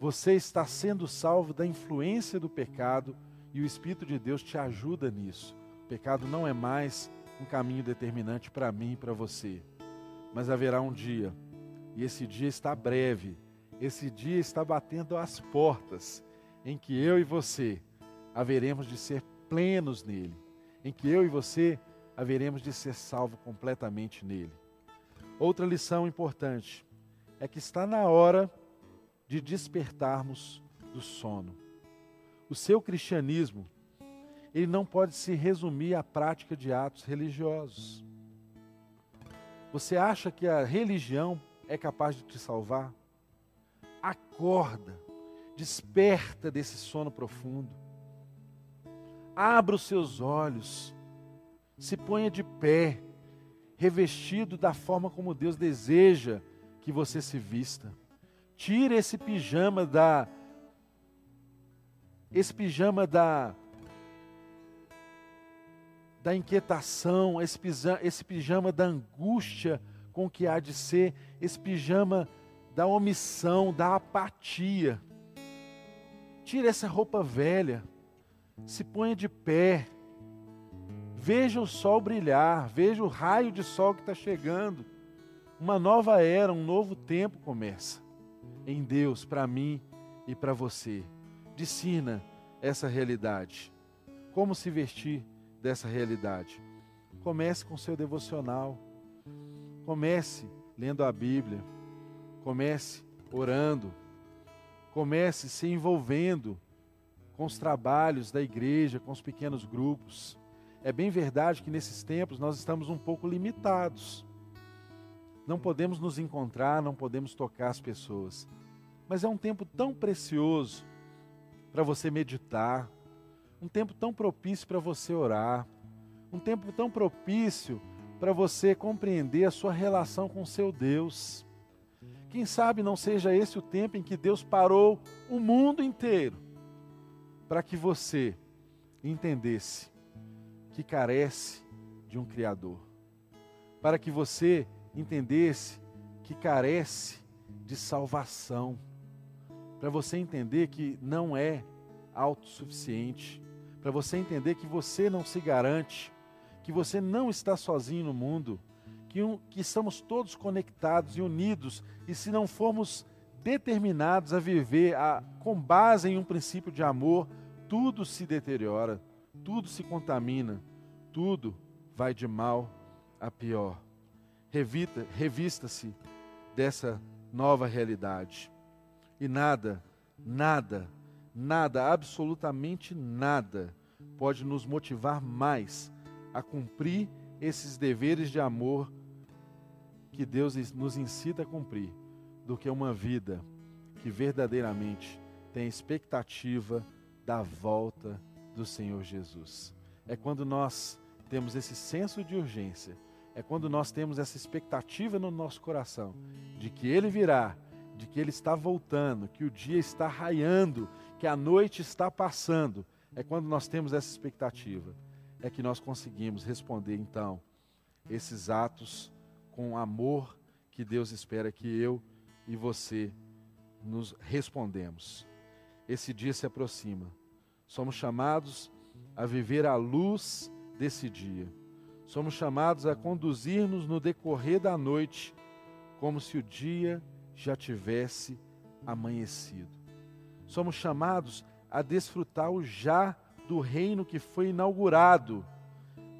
Você está sendo salvo da influência do pecado e o Espírito de Deus te ajuda nisso. O pecado não é mais um caminho determinante para mim e para você. Mas haverá um dia, e esse dia está breve, Esse dia está batendo às portas em que eu e você haveremos de ser plenos nele, em que eu e você haveremos de ser salvos completamente nele. Outra lição importante é que está na hora de despertarmos do sono. O seu cristianismo, ele não pode se resumir à prática de atos religiosos. Você acha que a religião é capaz de te salvar? Acorda, desperta desse sono profundo. Abra os seus olhos, se ponha de pé, revestido da forma como Deus deseja que você se vista. Tire esse pijama da esse pijama da da inquietação, esse pijama, esse pijama da angústia com que há de ser, esse pijama da omissão, da apatia. Tire essa roupa velha, se ponha de pé, veja o sol brilhar, veja o raio de sol que está chegando. Uma nova era, um novo tempo começa em Deus para mim e para você. Discina essa realidade. Como se vestir dessa realidade? Comece com seu devocional. Comece lendo a Bíblia. Comece orando. Comece se envolvendo com os trabalhos da igreja, com os pequenos grupos. É bem verdade que nesses tempos nós estamos um pouco limitados. Não podemos nos encontrar, não podemos tocar as pessoas. Mas é um tempo tão precioso para você meditar, um tempo tão propício para você orar, um tempo tão propício para você compreender a sua relação com seu Deus. Quem sabe não seja esse o tempo em que Deus parou o mundo inteiro para que você entendesse que carece de um Criador, para que você entendesse que carece de salvação. Para você entender que não é autossuficiente, para você entender que você não se garante, que você não está sozinho no mundo, que, um, que estamos todos conectados e unidos, e se não formos determinados a viver a, com base em um princípio de amor, tudo se deteriora, tudo se contamina, tudo vai de mal a pior. Revita, revista-se dessa nova realidade. E nada, nada, nada, absolutamente nada pode nos motivar mais a cumprir esses deveres de amor que Deus nos incita a cumprir do que uma vida que verdadeiramente tem expectativa da volta do Senhor Jesus. É quando nós temos esse senso de urgência, é quando nós temos essa expectativa no nosso coração de que Ele virá de que Ele está voltando, que o dia está raiando, que a noite está passando, é quando nós temos essa expectativa, é que nós conseguimos responder então esses atos com amor que Deus espera que eu e você nos respondemos. Esse dia se aproxima. Somos chamados a viver à luz desse dia. Somos chamados a conduzir-nos no decorrer da noite, como se o dia já tivesse amanhecido. Somos chamados a desfrutar o já do reino que foi inaugurado,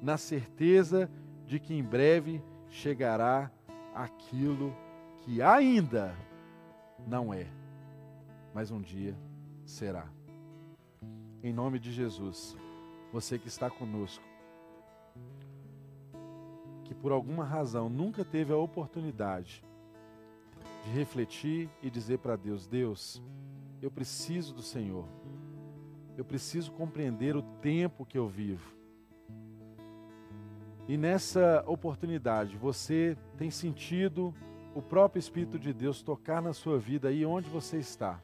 na certeza de que em breve chegará aquilo que ainda não é, mas um dia será. Em nome de Jesus, você que está conosco, que por alguma razão nunca teve a oportunidade de refletir e dizer para Deus: Deus, eu preciso do Senhor. Eu preciso compreender o tempo que eu vivo. E nessa oportunidade, você tem sentido o próprio Espírito de Deus tocar na sua vida aí onde você está.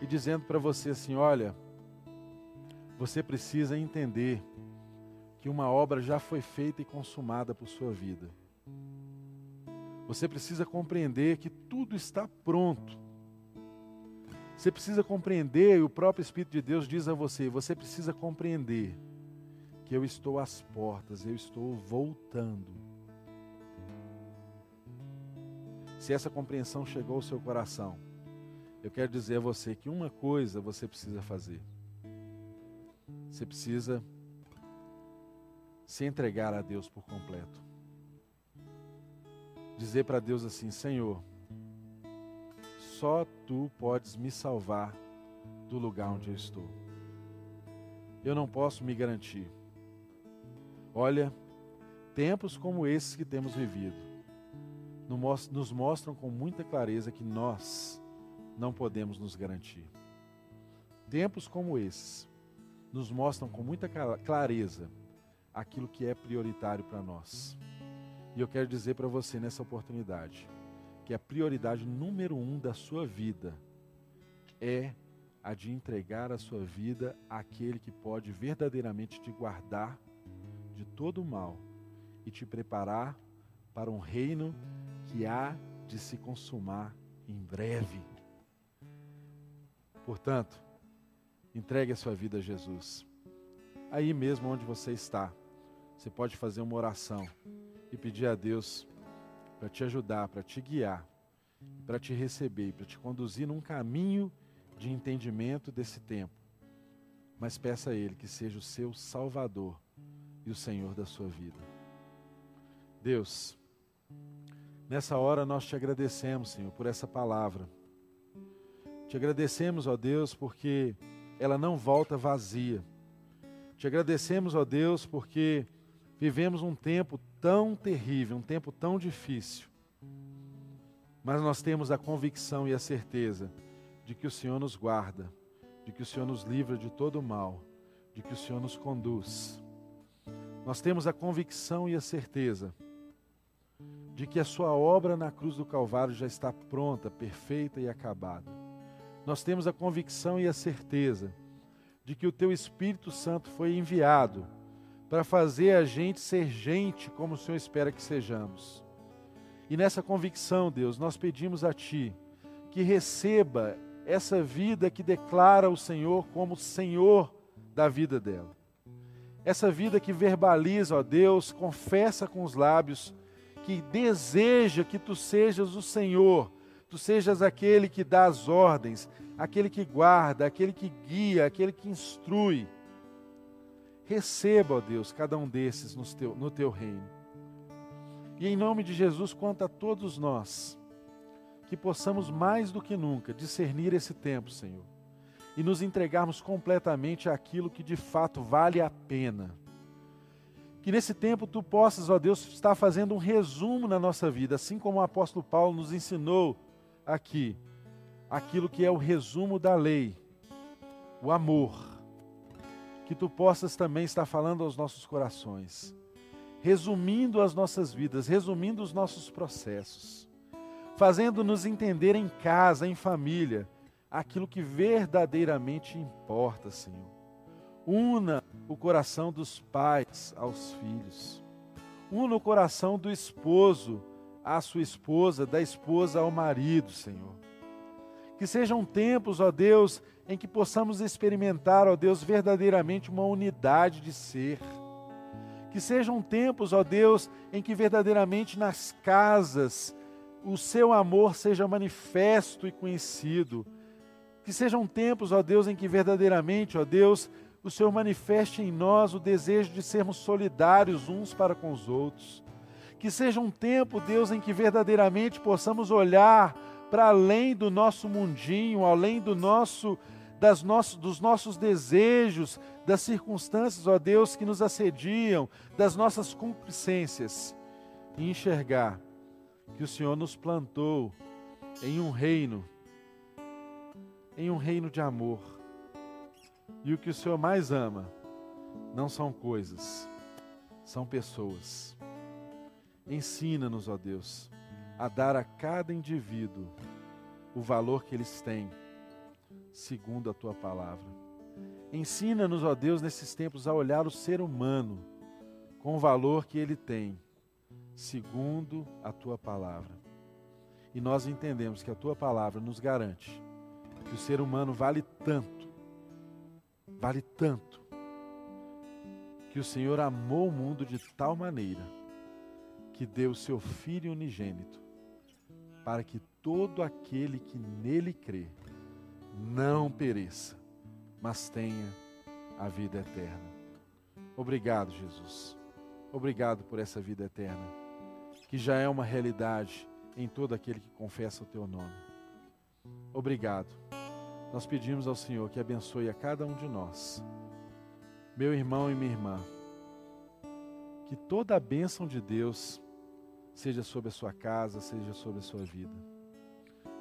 E dizendo para você assim: olha, você precisa entender que uma obra já foi feita e consumada por sua vida. Você precisa compreender que tudo está pronto. Você precisa compreender, e o próprio Espírito de Deus diz a você: você precisa compreender que eu estou às portas, eu estou voltando. Se essa compreensão chegou ao seu coração, eu quero dizer a você que uma coisa você precisa fazer. Você precisa se entregar a Deus por completo. Dizer para Deus assim: Senhor, só tu podes me salvar do lugar onde eu estou. Eu não posso me garantir. Olha, tempos como esses que temos vivido nos mostram com muita clareza que nós não podemos nos garantir. Tempos como esses nos mostram com muita clareza aquilo que é prioritário para nós. E eu quero dizer para você nessa oportunidade que a prioridade número um da sua vida é a de entregar a sua vida àquele que pode verdadeiramente te guardar de todo o mal e te preparar para um reino que há de se consumar em breve. Portanto, entregue a sua vida a Jesus. Aí mesmo onde você está, você pode fazer uma oração e pedir a Deus para te ajudar, para te guiar, para te receber, para te conduzir num caminho de entendimento desse tempo. Mas peça a Ele que seja o seu Salvador e o Senhor da sua vida. Deus, nessa hora nós te agradecemos, Senhor, por essa palavra. Te agradecemos, ó Deus, porque ela não volta vazia. Te agradecemos, ó Deus, porque vivemos um tempo tão terrível, um tempo tão difícil. Mas nós temos a convicção e a certeza de que o Senhor nos guarda, de que o Senhor nos livra de todo o mal, de que o Senhor nos conduz. Nós temos a convicção e a certeza de que a sua obra na cruz do Calvário já está pronta, perfeita e acabada. Nós temos a convicção e a certeza de que o teu Espírito Santo foi enviado para fazer a gente ser gente como o Senhor espera que sejamos. E nessa convicção, Deus, nós pedimos a Ti que receba essa vida que declara o Senhor como Senhor da vida dela. Essa vida que verbaliza, ó Deus, confessa com os lábios, que deseja que tu sejas o Senhor, tu sejas aquele que dá as ordens, aquele que guarda, aquele que guia, aquele que instrui. Receba, ó Deus, cada um desses no teu, no teu reino. E em nome de Jesus, quanto a todos nós, que possamos mais do que nunca discernir esse tempo, Senhor, e nos entregarmos completamente àquilo que de fato vale a pena. Que nesse tempo tu possas, ó Deus, estar fazendo um resumo na nossa vida, assim como o apóstolo Paulo nos ensinou aqui, aquilo que é o resumo da lei, o amor. Que tu possas também estar falando aos nossos corações, resumindo as nossas vidas, resumindo os nossos processos fazendo-nos entender em casa, em família, aquilo que verdadeiramente importa, Senhor. Una o coração dos pais aos filhos. Una o coração do esposo à sua esposa, da esposa ao marido, Senhor. Que sejam tempos, ó Deus, em que possamos experimentar, ó Deus, verdadeiramente uma unidade de ser. Que sejam tempos, ó Deus, em que verdadeiramente nas casas o seu amor seja manifesto e conhecido. Que sejam tempos, ó Deus, em que verdadeiramente, ó Deus, o Senhor manifeste em nós o desejo de sermos solidários uns para com os outros. Que seja um tempo, Deus, em que verdadeiramente possamos olhar para além do nosso mundinho, além do nosso, das nossos, dos nossos desejos, das circunstâncias, ó Deus, que nos assediam, das nossas concupiscências, e enxergar que o Senhor nos plantou em um reino, em um reino de amor. E o que o Senhor mais ama não são coisas, são pessoas. Ensina-nos, ó Deus, a dar a cada indivíduo o valor que eles têm, segundo a tua palavra. Ensina-nos, ó Deus, nesses tempos a olhar o ser humano com o valor que ele tem segundo a tua palavra. E nós entendemos que a tua palavra nos garante que o ser humano vale tanto, vale tanto, que o Senhor amou o mundo de tal maneira que deu o seu Filho unigênito, para que todo aquele que nele crê não pereça, mas tenha a vida eterna. Obrigado, Jesus. Obrigado por essa vida eterna, que já é uma realidade em todo aquele que confessa o teu nome. Obrigado. Nós pedimos ao Senhor que abençoe a cada um de nós, meu irmão e minha irmã, que toda a bênção de Deus seja sobre a sua casa, seja sobre a sua vida.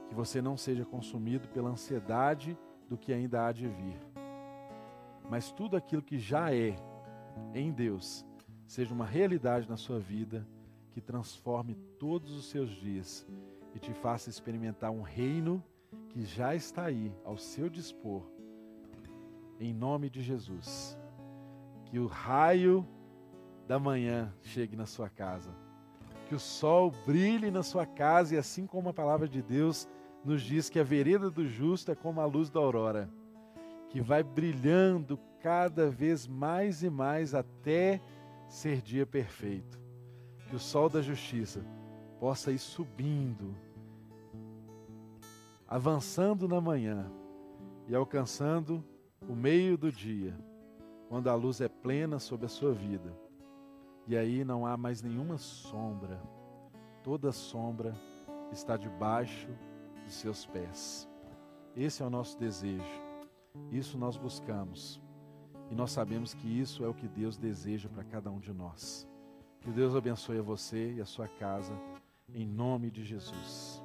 Que você não seja consumido pela ansiedade do que ainda há de vir, mas tudo aquilo que já é em Deus seja uma realidade na sua vida que transforme todos os seus dias e te faça experimentar um reino que já está aí ao seu dispor. Em nome de Jesus. Que o raio da manhã chegue na sua casa. Que o sol brilhe na sua casa e assim como a palavra de Deus nos diz que a vereda do justo é como a luz da aurora, que vai brilhando cada vez mais e mais até ser dia perfeito. Que o sol da justiça possa ir subindo, avançando na manhã e alcançando o meio do dia, quando a luz é plena sobre a sua vida. E aí não há mais nenhuma sombra, toda sombra está debaixo dos seus pés. Esse é o nosso desejo, isso nós buscamos. E nós sabemos que isso é o que Deus deseja para cada um de nós. Que Deus abençoe a você e a sua casa, em nome de Jesus.